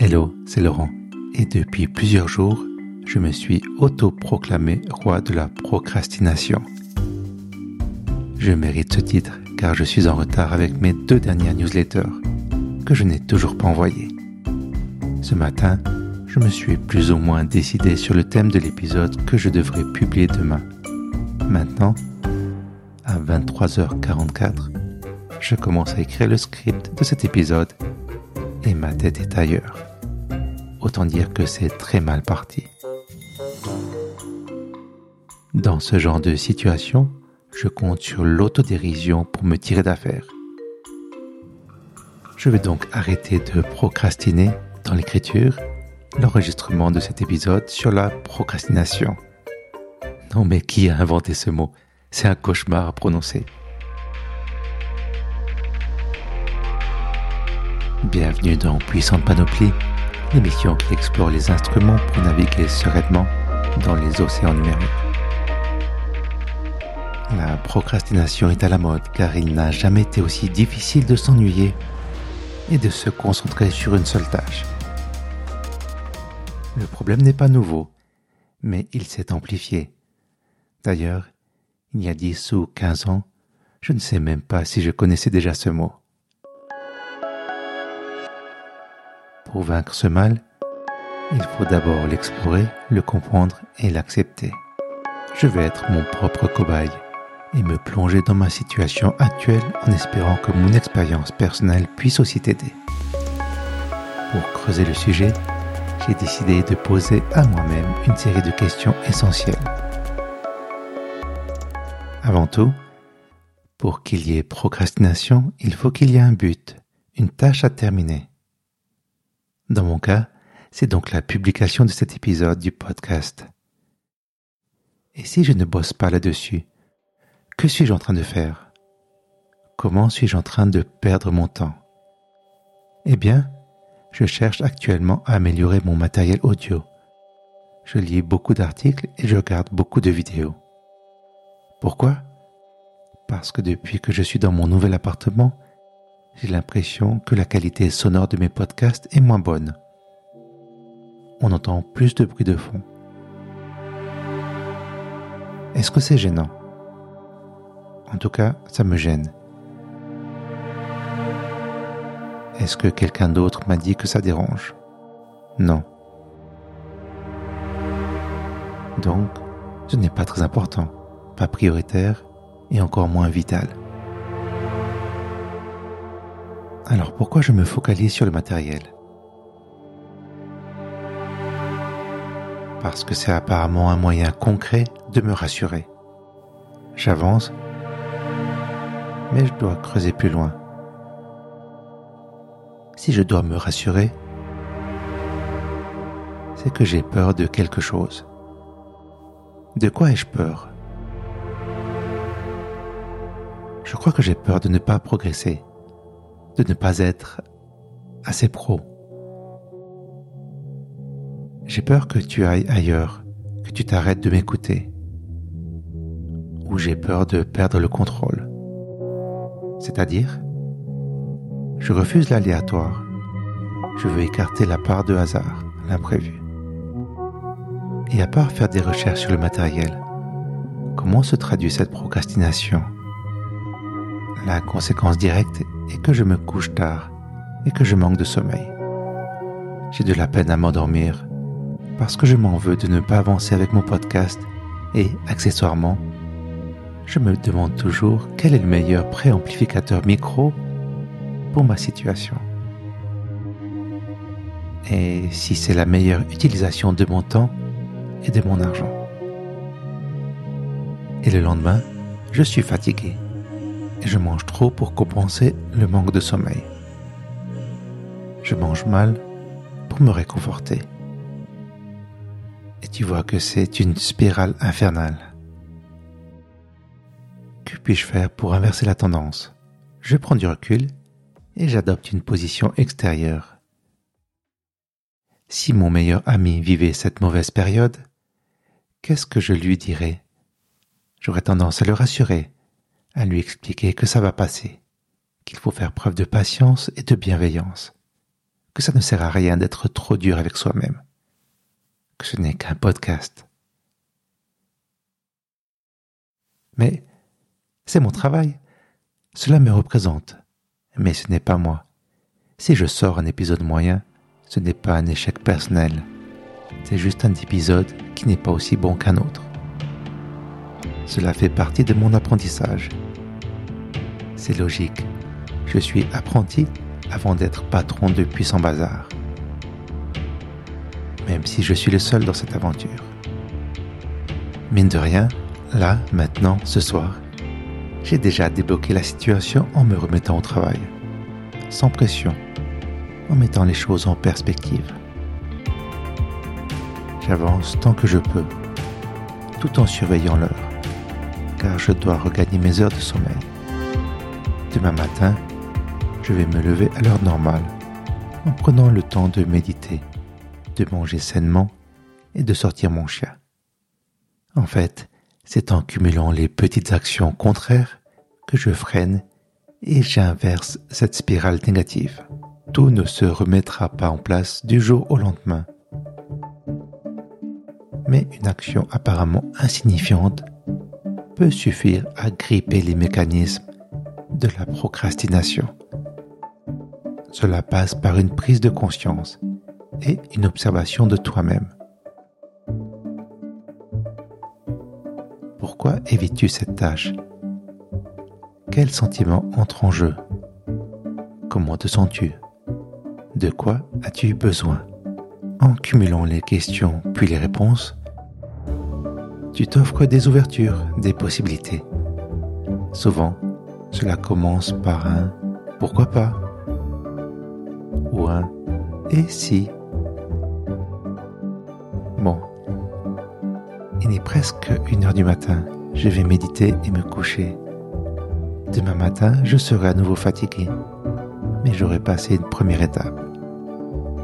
Hello, c'est Laurent. Et depuis plusieurs jours, je me suis autoproclamé roi de la procrastination. Je mérite ce titre car je suis en retard avec mes deux dernières newsletters que je n'ai toujours pas envoyées. Ce matin, je me suis plus ou moins décidé sur le thème de l'épisode que je devrais publier demain. Maintenant, à 23h44, je commence à écrire le script de cet épisode et ma tête est ailleurs. Autant dire que c'est très mal parti. Dans ce genre de situation, je compte sur l'autodérision pour me tirer d'affaire. Je vais donc arrêter de procrastiner dans l'écriture l'enregistrement de cet épisode sur la procrastination. Non mais qui a inventé ce mot? C'est un cauchemar à prononcer. Bienvenue dans Puissante Panoplie, l'émission qui explore les instruments pour naviguer sereinement dans les océans numériques. La procrastination est à la mode car il n'a jamais été aussi difficile de s'ennuyer et de se concentrer sur une seule tâche. Le problème n'est pas nouveau, mais il s'est amplifié. D'ailleurs, il y a 10 ou 15 ans, je ne sais même pas si je connaissais déjà ce mot. Pour vaincre ce mal, il faut d'abord l'explorer, le comprendre et l'accepter. Je vais être mon propre cobaye et me plonger dans ma situation actuelle en espérant que mon expérience personnelle puisse aussi t'aider. Pour creuser le sujet, j'ai décidé de poser à moi-même une série de questions essentielles. Avant tout, pour qu'il y ait procrastination, il faut qu'il y ait un but, une tâche à terminer. Dans mon cas, c'est donc la publication de cet épisode du podcast. Et si je ne bosse pas là-dessus, que suis-je en train de faire? Comment suis-je en train de perdre mon temps? Eh bien, je cherche actuellement à améliorer mon matériel audio. Je lis beaucoup d'articles et je regarde beaucoup de vidéos. Pourquoi? Parce que depuis que je suis dans mon nouvel appartement, j'ai l'impression que la qualité sonore de mes podcasts est moins bonne. On entend plus de bruit de fond. Est-ce que c'est gênant? En tout cas, ça me gêne. Est-ce que quelqu'un d'autre m'a dit que ça dérange? Non. Donc, ce n'est pas très important, pas prioritaire et encore moins vital. Alors pourquoi je me focalise sur le matériel? Parce que c'est apparemment un moyen concret de me rassurer. J'avance, mais je dois creuser plus loin. Si je dois me rassurer, c'est que j'ai peur de quelque chose. De quoi ai-je peur? Je crois que j'ai peur de ne pas progresser de ne pas être assez pro. J'ai peur que tu ailles ailleurs, que tu t'arrêtes de m'écouter. Ou j'ai peur de perdre le contrôle. C'est-à-dire, je refuse l'aléatoire. Je veux écarter la part de hasard, l'imprévu. Et à part faire des recherches sur le matériel, comment se traduit cette procrastination? La conséquence directe et que je me couche tard et que je manque de sommeil. J'ai de la peine à m'endormir parce que je m'en veux de ne pas avancer avec mon podcast et, accessoirement, je me demande toujours quel est le meilleur préamplificateur micro pour ma situation. Et si c'est la meilleure utilisation de mon temps et de mon argent. Et le lendemain, je suis fatigué et je mange trop pour compenser le manque de sommeil. Je mange mal pour me réconforter. Et tu vois que c'est une spirale infernale. Que puis-je faire pour inverser la tendance? Je prends du recul et j'adopte une position extérieure. Si mon meilleur ami vivait cette mauvaise période, qu'est-ce que je lui dirais? J'aurais tendance à le rassurer à lui expliquer que ça va passer, qu'il faut faire preuve de patience et de bienveillance, que ça ne sert à rien d'être trop dur avec soi-même, que ce n'est qu'un podcast. Mais c'est mon travail, cela me représente, mais ce n'est pas moi. Si je sors un épisode moyen, ce n'est pas un échec personnel, c'est juste un épisode qui n'est pas aussi bon qu'un autre. Cela fait partie de mon apprentissage. C'est logique, je suis apprenti avant d'être patron de puissant bazar. Même si je suis le seul dans cette aventure. Mine de rien, là, maintenant, ce soir, j'ai déjà débloqué la situation en me remettant au travail. Sans pression, en mettant les choses en perspective. J'avance tant que je peux, tout en surveillant l'heure, car je dois regagner mes heures de sommeil. Demain matin, je vais me lever à l'heure normale, en prenant le temps de méditer, de manger sainement et de sortir mon chien. En fait, c'est en cumulant les petites actions contraires que je freine et j'inverse cette spirale négative. Tout ne se remettra pas en place du jour au lendemain. Mais une action apparemment insignifiante peut suffire à gripper les mécanismes de la procrastination. Cela passe par une prise de conscience et une observation de toi-même. Pourquoi évites-tu cette tâche? Quels sentiments entrent en jeu? Comment te sens-tu? De quoi as-tu besoin? En cumulant les questions puis les réponses, tu t'offres des ouvertures, des possibilités. Souvent, cela commence par un pourquoi pas ou un et si. Bon, il est presque une heure du matin. Je vais méditer et me coucher. Demain matin, je serai à nouveau fatigué, mais j'aurai passé une première étape.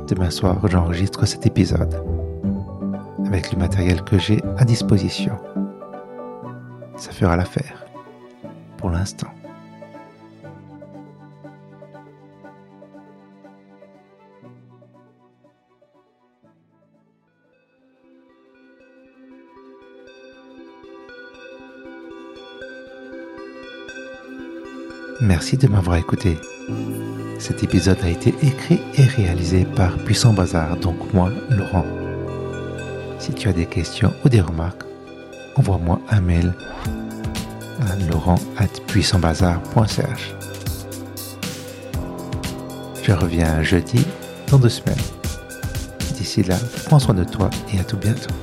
Demain soir, j'enregistre cet épisode avec le matériel que j'ai à disposition. Ça fera l'affaire pour l'instant. Merci de m'avoir écouté. Cet épisode a été écrit et réalisé par Puissant Bazar, donc moi, Laurent. Si tu as des questions ou des remarques, envoie-moi un mail à laurent.puissantbazar.ch. Je reviens jeudi dans deux semaines. D'ici là, prends soin de toi et à tout bientôt.